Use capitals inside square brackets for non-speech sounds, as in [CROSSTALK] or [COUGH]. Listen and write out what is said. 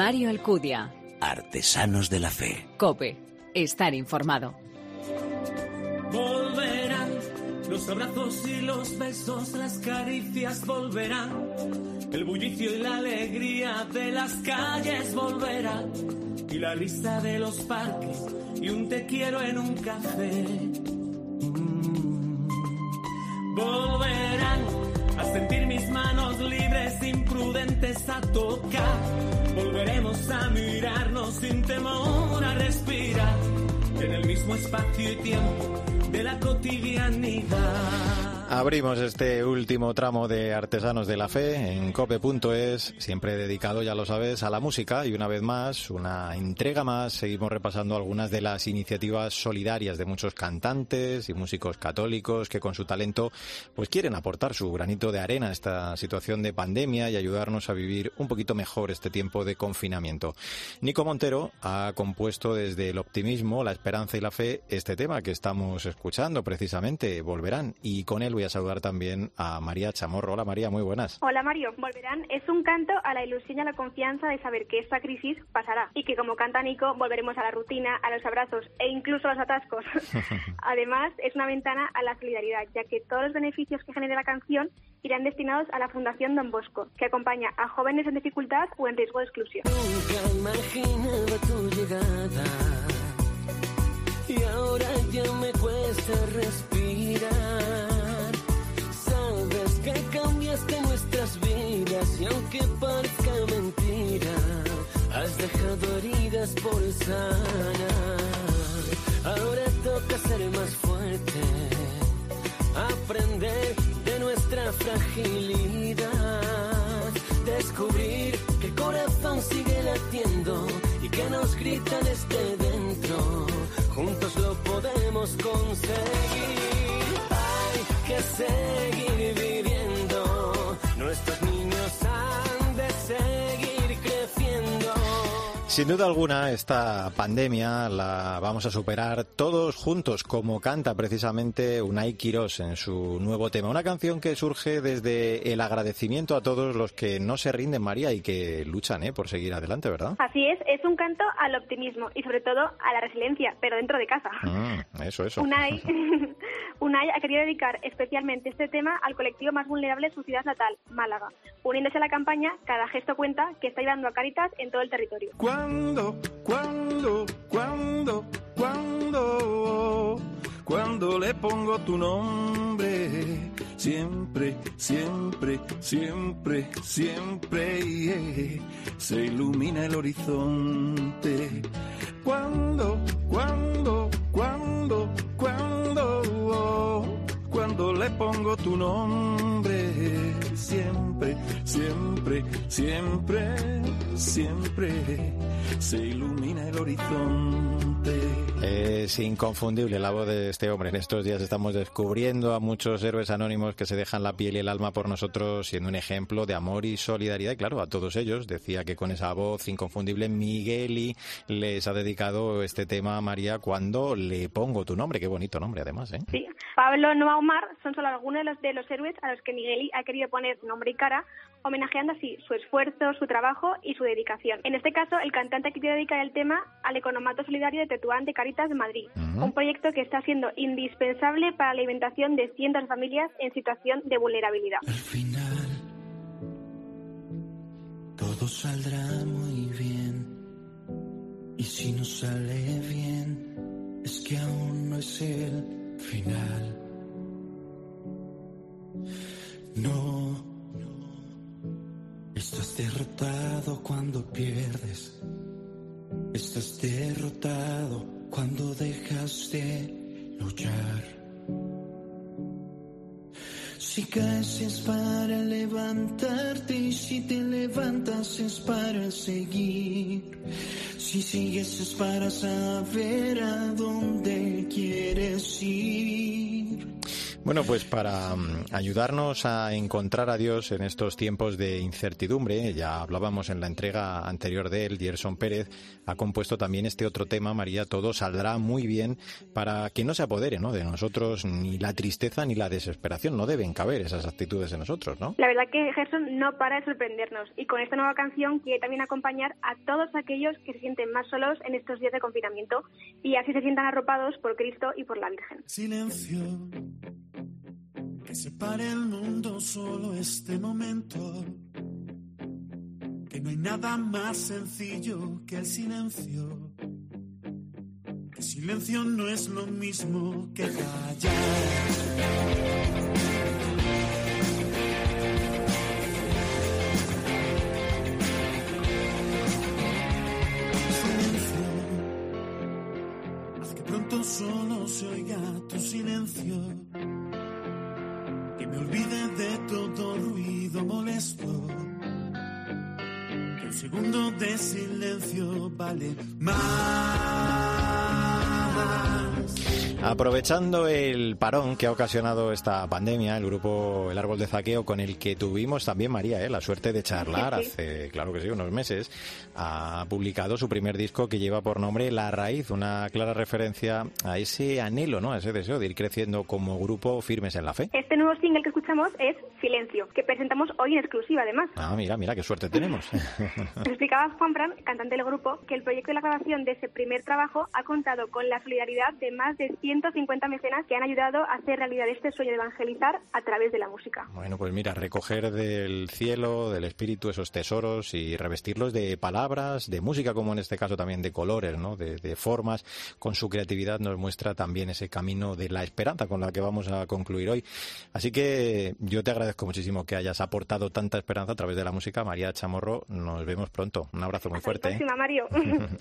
Mario Alcudia. Artesanos de la Fe. Cope. Estar informado. Volverán los abrazos y los besos, las caricias volverán. El bullicio y la alegría de las calles volverán. Y la risa de los parques y un te quiero en un café. Mm. Volverán a sentir mis manos libres, imprudentes a tocar. Volveremos a mirarnos sin temor mismo espacio y tiempo de la cotidianidad. Abrimos este último tramo de Artesanos de la Fe en cope.es, siempre dedicado, ya lo sabes, a la música y una vez más, una entrega más, seguimos repasando algunas de las iniciativas solidarias de muchos cantantes y músicos católicos que con su talento pues quieren aportar su granito de arena a esta situación de pandemia y ayudarnos a vivir un poquito mejor este tiempo de confinamiento. Nico Montero ha compuesto desde el optimismo, la esperanza y la fe este tema que estamos escuchando precisamente, Volverán, y con él voy a saludar también a María Chamorro. Hola María, muy buenas. Hola Mario, volverán es un canto a la ilusión y a la confianza de saber que esta crisis pasará y que como canta Nico volveremos a la rutina, a los abrazos e incluso a los atascos. [LAUGHS] Además, es una ventana a la solidaridad, ya que todos los beneficios que genere la canción irán destinados a la Fundación Don Bosco, que acompaña a jóvenes en dificultad o en riesgo de exclusión. Nunca imaginaba tu llegada y ahora ya me cuesta respirar. Sabes que cambiaste nuestras vidas y aunque parezca mentira, has dejado heridas por sanar. Ahora toca ser más fuerte, aprender de nuestra fragilidad, descubrir que el corazón sigue latiendo y que nos grita desde conseguir. Hay que seguir Sin duda alguna, esta pandemia la vamos a superar todos juntos, como canta precisamente Unai Quirós en su nuevo tema. Una canción que surge desde el agradecimiento a todos los que no se rinden, María, y que luchan ¿eh? por seguir adelante, ¿verdad? Así es, es un canto al optimismo y sobre todo a la resiliencia, pero dentro de casa. Mm, eso, eso. Unai, [LAUGHS] [LAUGHS] Unai ha querido dedicar especialmente este tema al colectivo más vulnerable de su ciudad natal, Málaga, uniéndose a la campaña Cada gesto cuenta, que está ayudando a Caritas en todo el territorio. Cuando, cuando, cuando, cuando, cuando le pongo tu nombre, siempre, siempre, siempre, siempre, yeah, se ilumina el horizonte. Cuando, cuando, cuando, cuando, cuando le pongo tu nombre, siempre, siempre, siempre, siempre, se ilumina el horizonte. Es inconfundible la voz de este hombre. En estos días estamos descubriendo a muchos héroes anónimos que se dejan la piel y el alma por nosotros, siendo un ejemplo de amor y solidaridad. Y claro, a todos ellos decía que con esa voz inconfundible Migueli les ha dedicado este tema a María cuando le pongo tu nombre. Qué bonito nombre, además. ¿eh? Sí. Pablo Noa Omar son solo algunos de los, de los héroes a los que Migueli ha querido poner nombre y cara, homenajeando así su esfuerzo, su trabajo y su dedicación. En este caso, el cantante ha querido dedicar el tema al Economato Solidario de Tetuán de Caritas de Madrid, un proyecto que está siendo indispensable para la alimentación de cientos de familias en situación de vulnerabilidad. Al final todo saldrá muy bien. Y si no sale bien, es que aún no es el final. No, derrotado cuando pierdes. Estás derrotado cuando dejas de luchar. Si caes es para levantarte y si te levantas es para seguir. Si sigues es para saber a dónde quieres ir. Bueno, pues para mm, ayudarnos a encontrar a Dios en estos tiempos de incertidumbre, ya hablábamos en la entrega anterior de él, Gerson Pérez ha compuesto también este otro tema, María, todo saldrá muy bien para que no se apodere ¿no? de nosotros ni la tristeza ni la desesperación, no deben caber esas actitudes en nosotros, ¿no? La verdad que Gerson no para de sorprendernos y con esta nueva canción quiere también acompañar a todos aquellos que se sienten más solos en estos días de confinamiento y así se sientan arropados por Cristo y por la Virgen. Silencio que separe el mundo solo este momento. Que no hay nada más sencillo que el silencio. Que silencio no es lo mismo que callar. Solo se oiga tu silencio molesto. Que un segundo de silencio vale más. Aprovechando el parón que ha ocasionado esta pandemia, el grupo El Árbol de Zaqueo, con el que tuvimos también, María, ¿eh? la suerte de charlar [LAUGHS] hace, claro que sí, unos meses, ha publicado su primer disco que lleva por nombre La Raíz, una clara referencia a ese anhelo, ¿no? a ese deseo de ir creciendo como grupo firmes en la fe. Este nuevo single que escuchamos es Silencio, que presentamos hoy en exclusiva además. Ah, mira, mira, qué suerte tenemos. [LAUGHS] [LAUGHS] Explicaba Juan Fran, cantante del grupo, que el proyecto de la grabación de ese primer trabajo ha contado con la solidaridad de más de 150 mecenas que han ayudado a hacer realidad este sueño de evangelizar a través de la música. Bueno, pues mira, recoger del cielo, del espíritu, esos tesoros y revestirlos de palabras, de música, como en este caso también de colores, ¿no? de, de formas, con su creatividad nos muestra también ese camino de la esperanza con la que vamos a concluir hoy. Así que yo te agradezco muchísimo que hayas aportado tanta esperanza a través de la música. María Chamorro, nos vemos pronto. Un abrazo muy Hasta la fuerte. ¿eh? Mario. [LAUGHS]